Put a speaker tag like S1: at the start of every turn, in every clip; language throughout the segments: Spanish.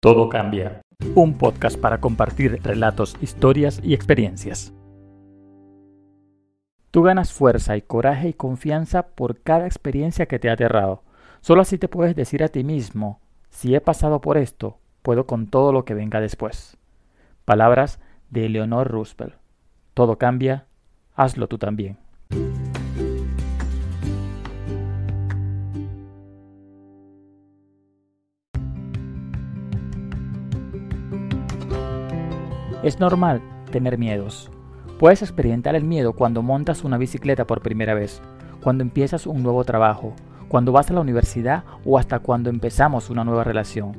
S1: Todo cambia. Un podcast para compartir relatos, historias y experiencias. Tú ganas fuerza y coraje y confianza por cada experiencia que te ha aterrado. Solo así te puedes decir a ti mismo, si he pasado por esto, puedo con todo lo que venga después. Palabras de Eleanor Roosevelt. Todo cambia, hazlo tú también. Es normal tener miedos. Puedes experimentar el miedo cuando montas una bicicleta por primera vez, cuando empiezas un nuevo trabajo, cuando vas a la universidad o hasta cuando empezamos una nueva relación.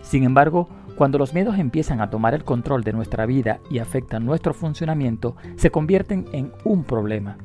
S1: Sin embargo, cuando los miedos empiezan a tomar el control de nuestra vida y afectan nuestro funcionamiento, se convierten en un problema.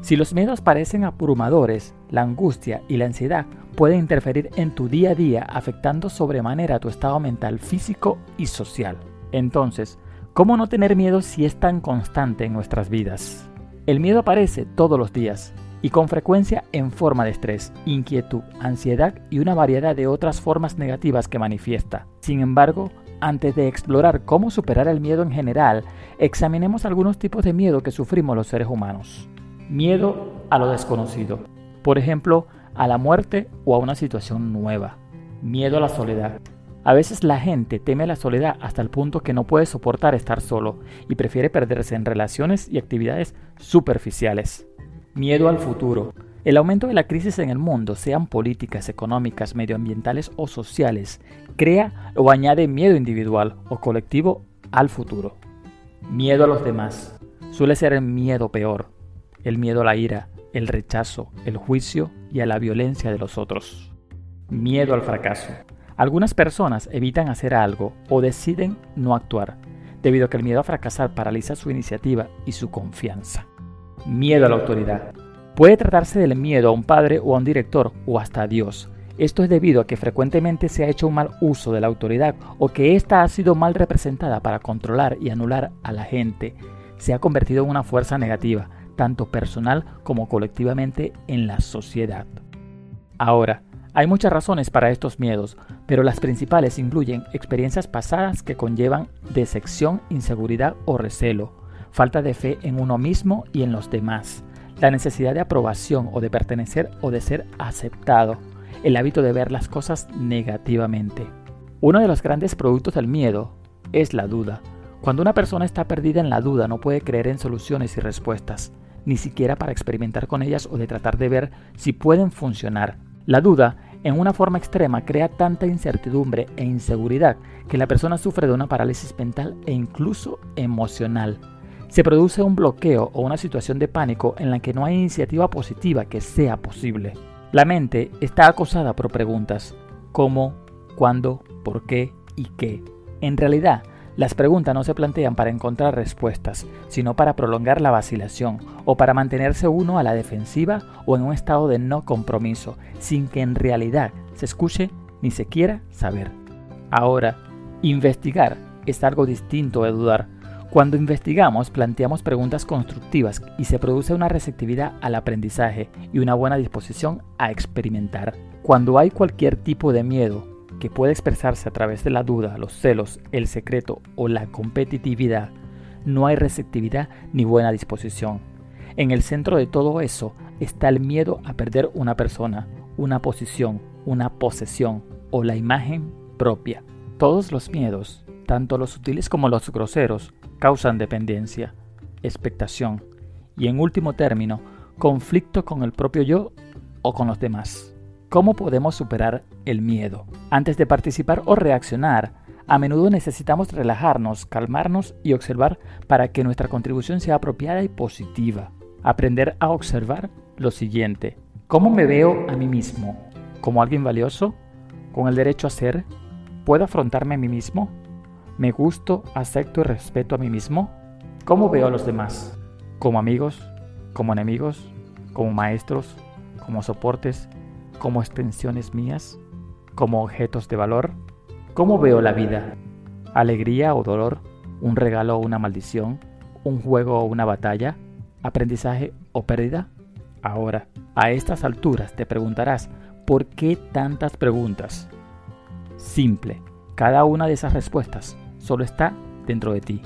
S1: Si los miedos parecen abrumadores, la angustia y la ansiedad pueden interferir en tu día a día afectando sobremanera tu estado mental, físico y social. Entonces, ¿Cómo no tener miedo si es tan constante en nuestras vidas? El miedo aparece todos los días y con frecuencia en forma de estrés, inquietud, ansiedad y una variedad de otras formas negativas que manifiesta. Sin embargo, antes de explorar cómo superar el miedo en general, examinemos algunos tipos de miedo que sufrimos los seres humanos. Miedo a lo desconocido. Por ejemplo, a la muerte o a una situación nueva. Miedo a la soledad. A veces la gente teme la soledad hasta el punto que no puede soportar estar solo y prefiere perderse en relaciones y actividades superficiales. Miedo al futuro. El aumento de la crisis en el mundo, sean políticas, económicas, medioambientales o sociales, crea o añade miedo individual o colectivo al futuro. Miedo a los demás. Suele ser el miedo peor. El miedo a la ira, el rechazo, el juicio y a la violencia de los otros. Miedo al fracaso. Algunas personas evitan hacer algo o deciden no actuar, debido a que el miedo a fracasar paraliza su iniciativa y su confianza. Miedo a la autoridad. Puede tratarse del miedo a un padre o a un director o hasta a Dios. Esto es debido a que frecuentemente se ha hecho un mal uso de la autoridad o que ésta ha sido mal representada para controlar y anular a la gente. Se ha convertido en una fuerza negativa, tanto personal como colectivamente en la sociedad. Ahora, hay muchas razones para estos miedos, pero las principales incluyen experiencias pasadas que conllevan decepción, inseguridad o recelo, falta de fe en uno mismo y en los demás, la necesidad de aprobación o de pertenecer o de ser aceptado, el hábito de ver las cosas negativamente. Uno de los grandes productos del miedo es la duda. Cuando una persona está perdida en la duda no puede creer en soluciones y respuestas, ni siquiera para experimentar con ellas o de tratar de ver si pueden funcionar. La duda, en una forma extrema, crea tanta incertidumbre e inseguridad que la persona sufre de una parálisis mental e incluso emocional. Se produce un bloqueo o una situación de pánico en la que no hay iniciativa positiva que sea posible. La mente está acosada por preguntas ¿cómo? ¿cuándo? ¿por qué? ¿y qué? En realidad, las preguntas no se plantean para encontrar respuestas, sino para prolongar la vacilación o para mantenerse uno a la defensiva o en un estado de no compromiso, sin que en realidad se escuche ni se quiera saber. Ahora, investigar es algo distinto de dudar. Cuando investigamos, planteamos preguntas constructivas y se produce una receptividad al aprendizaje y una buena disposición a experimentar. Cuando hay cualquier tipo de miedo, que puede expresarse a través de la duda, los celos, el secreto o la competitividad, no hay receptividad ni buena disposición. En el centro de todo eso está el miedo a perder una persona, una posición, una posesión o la imagen propia. Todos los miedos, tanto los sutiles como los groseros, causan dependencia, expectación y en último término, conflicto con el propio yo o con los demás. ¿Cómo podemos superar el miedo? Antes de participar o reaccionar, a menudo necesitamos relajarnos, calmarnos y observar para que nuestra contribución sea apropiada y positiva. Aprender a observar lo siguiente. ¿Cómo me veo a mí mismo? ¿Como alguien valioso? ¿Con el derecho a ser? ¿Puedo afrontarme a mí mismo? ¿Me gusto, acepto y respeto a mí mismo? ¿Cómo veo a los demás? ¿Como amigos? ¿Como enemigos? ¿Como maestros? ¿Como soportes? Como extensiones mías, como objetos de valor? ¿Cómo veo la vida? ¿Alegría o dolor? ¿Un regalo o una maldición? ¿Un juego o una batalla? ¿Aprendizaje o pérdida? Ahora, a estas alturas te preguntarás, ¿por qué tantas preguntas? Simple. Cada una de esas respuestas solo está dentro de ti.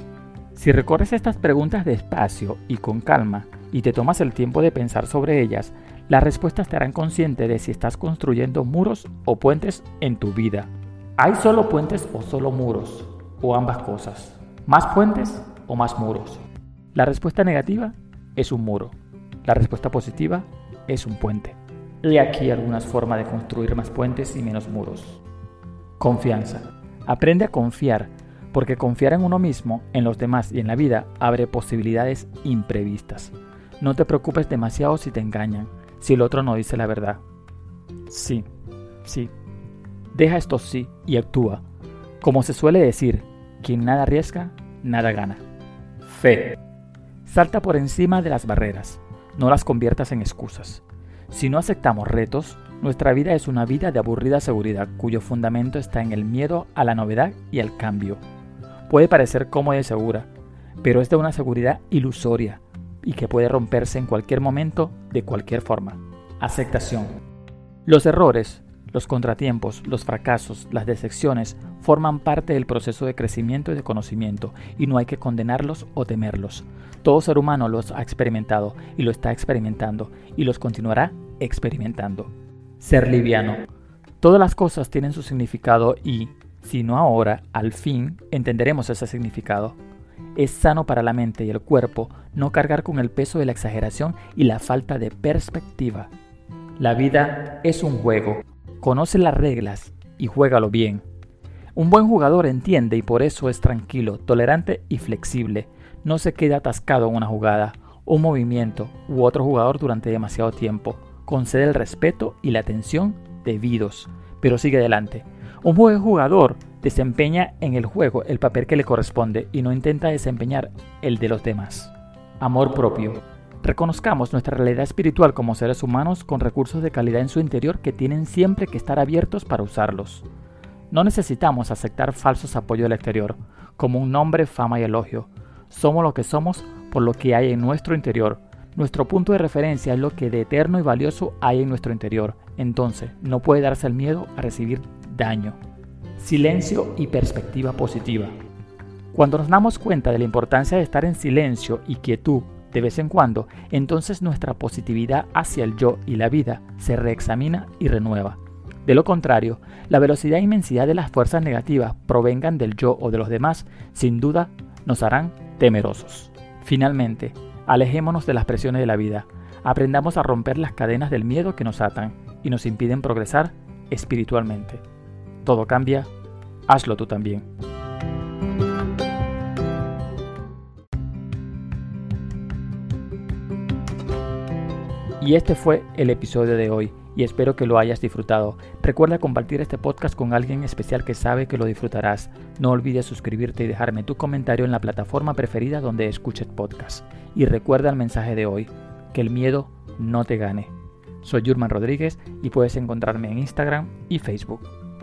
S1: Si recorres estas preguntas despacio y con calma y te tomas el tiempo de pensar sobre ellas, las respuestas te harán consciente de si estás construyendo muros o puentes en tu vida. ¿Hay solo puentes o solo muros? ¿O ambas cosas? ¿Más puentes o más muros? La respuesta negativa es un muro. La respuesta positiva es un puente. He aquí algunas formas de construir más puentes y menos muros. Confianza. Aprende a confiar, porque confiar en uno mismo, en los demás y en la vida abre posibilidades imprevistas. No te preocupes demasiado si te engañan, si el otro no dice la verdad. Sí, sí. Deja esto sí y actúa. Como se suele decir, quien nada arriesga, nada gana. Fe. Salta por encima de las barreras, no las conviertas en excusas. Si no aceptamos retos, nuestra vida es una vida de aburrida seguridad cuyo fundamento está en el miedo a la novedad y al cambio. Puede parecer cómoda y segura, pero es de una seguridad ilusoria y que puede romperse en cualquier momento de cualquier forma. Aceptación. Los errores, los contratiempos, los fracasos, las decepciones forman parte del proceso de crecimiento y de conocimiento y no hay que condenarlos o temerlos. Todo ser humano los ha experimentado y lo está experimentando y los continuará experimentando. Ser liviano. Todas las cosas tienen su significado y, si no ahora, al fin entenderemos ese significado. Es sano para la mente y el cuerpo no cargar con el peso de la exageración y la falta de perspectiva. La vida es un juego. Conoce las reglas y juégalo bien. Un buen jugador entiende y por eso es tranquilo, tolerante y flexible. No se queda atascado en una jugada, un movimiento u otro jugador durante demasiado tiempo. Concede el respeto y la atención debidos, pero sigue adelante. Un buen jugador desempeña en el juego el papel que le corresponde y no intenta desempeñar el de los demás. Amor propio. Reconozcamos nuestra realidad espiritual como seres humanos con recursos de calidad en su interior que tienen siempre que estar abiertos para usarlos. No necesitamos aceptar falsos apoyos del exterior, como un nombre, fama y elogio. Somos lo que somos por lo que hay en nuestro interior. Nuestro punto de referencia es lo que de eterno y valioso hay en nuestro interior. Entonces, no puede darse el miedo a recibir daño. Silencio y perspectiva positiva. Cuando nos damos cuenta de la importancia de estar en silencio y quietud de vez en cuando, entonces nuestra positividad hacia el yo y la vida se reexamina y renueva. De lo contrario, la velocidad e inmensidad de las fuerzas negativas provengan del yo o de los demás, sin duda nos harán temerosos. Finalmente, alejémonos de las presiones de la vida, aprendamos a romper las cadenas del miedo que nos atan y nos impiden progresar espiritualmente. Todo cambia, hazlo tú también. Y este fue el episodio de hoy y espero que lo hayas disfrutado. Recuerda compartir este podcast con alguien especial que sabe que lo disfrutarás. No olvides suscribirte y dejarme tu comentario en la plataforma preferida donde escuches podcast. Y recuerda el mensaje de hoy, que el miedo no te gane. Soy Jurman Rodríguez y puedes encontrarme en Instagram y Facebook.